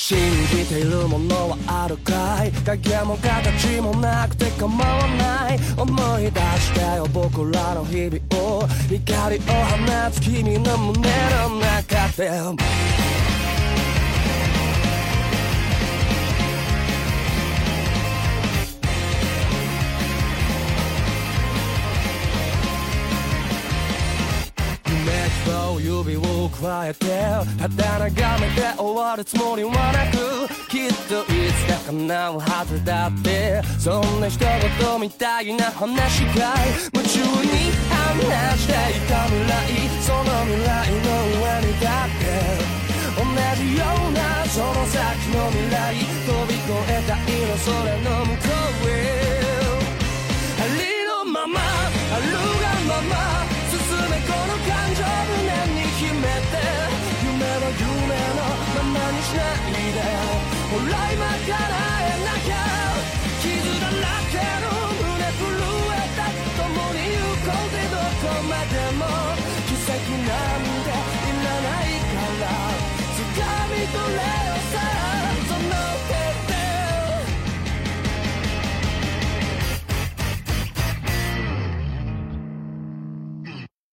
信じているものはあるかい？影も形もなくて構わない。思い出してよ僕らの日々を。光を放つ君の胸の中で。指をくわえてただ眺めて終わるつもりはなくきっといつか叶うはずだってそんな一言みたいな話が夢中に話していた未来その未来の上にだって同じようなその先の未来。飛び越えたいのそれの向こうしないでほら今叶えなきゃ。傷だらけの胸震えた共に行こうぜ。どこまでも奇跡なんていらないから。掴み取れ。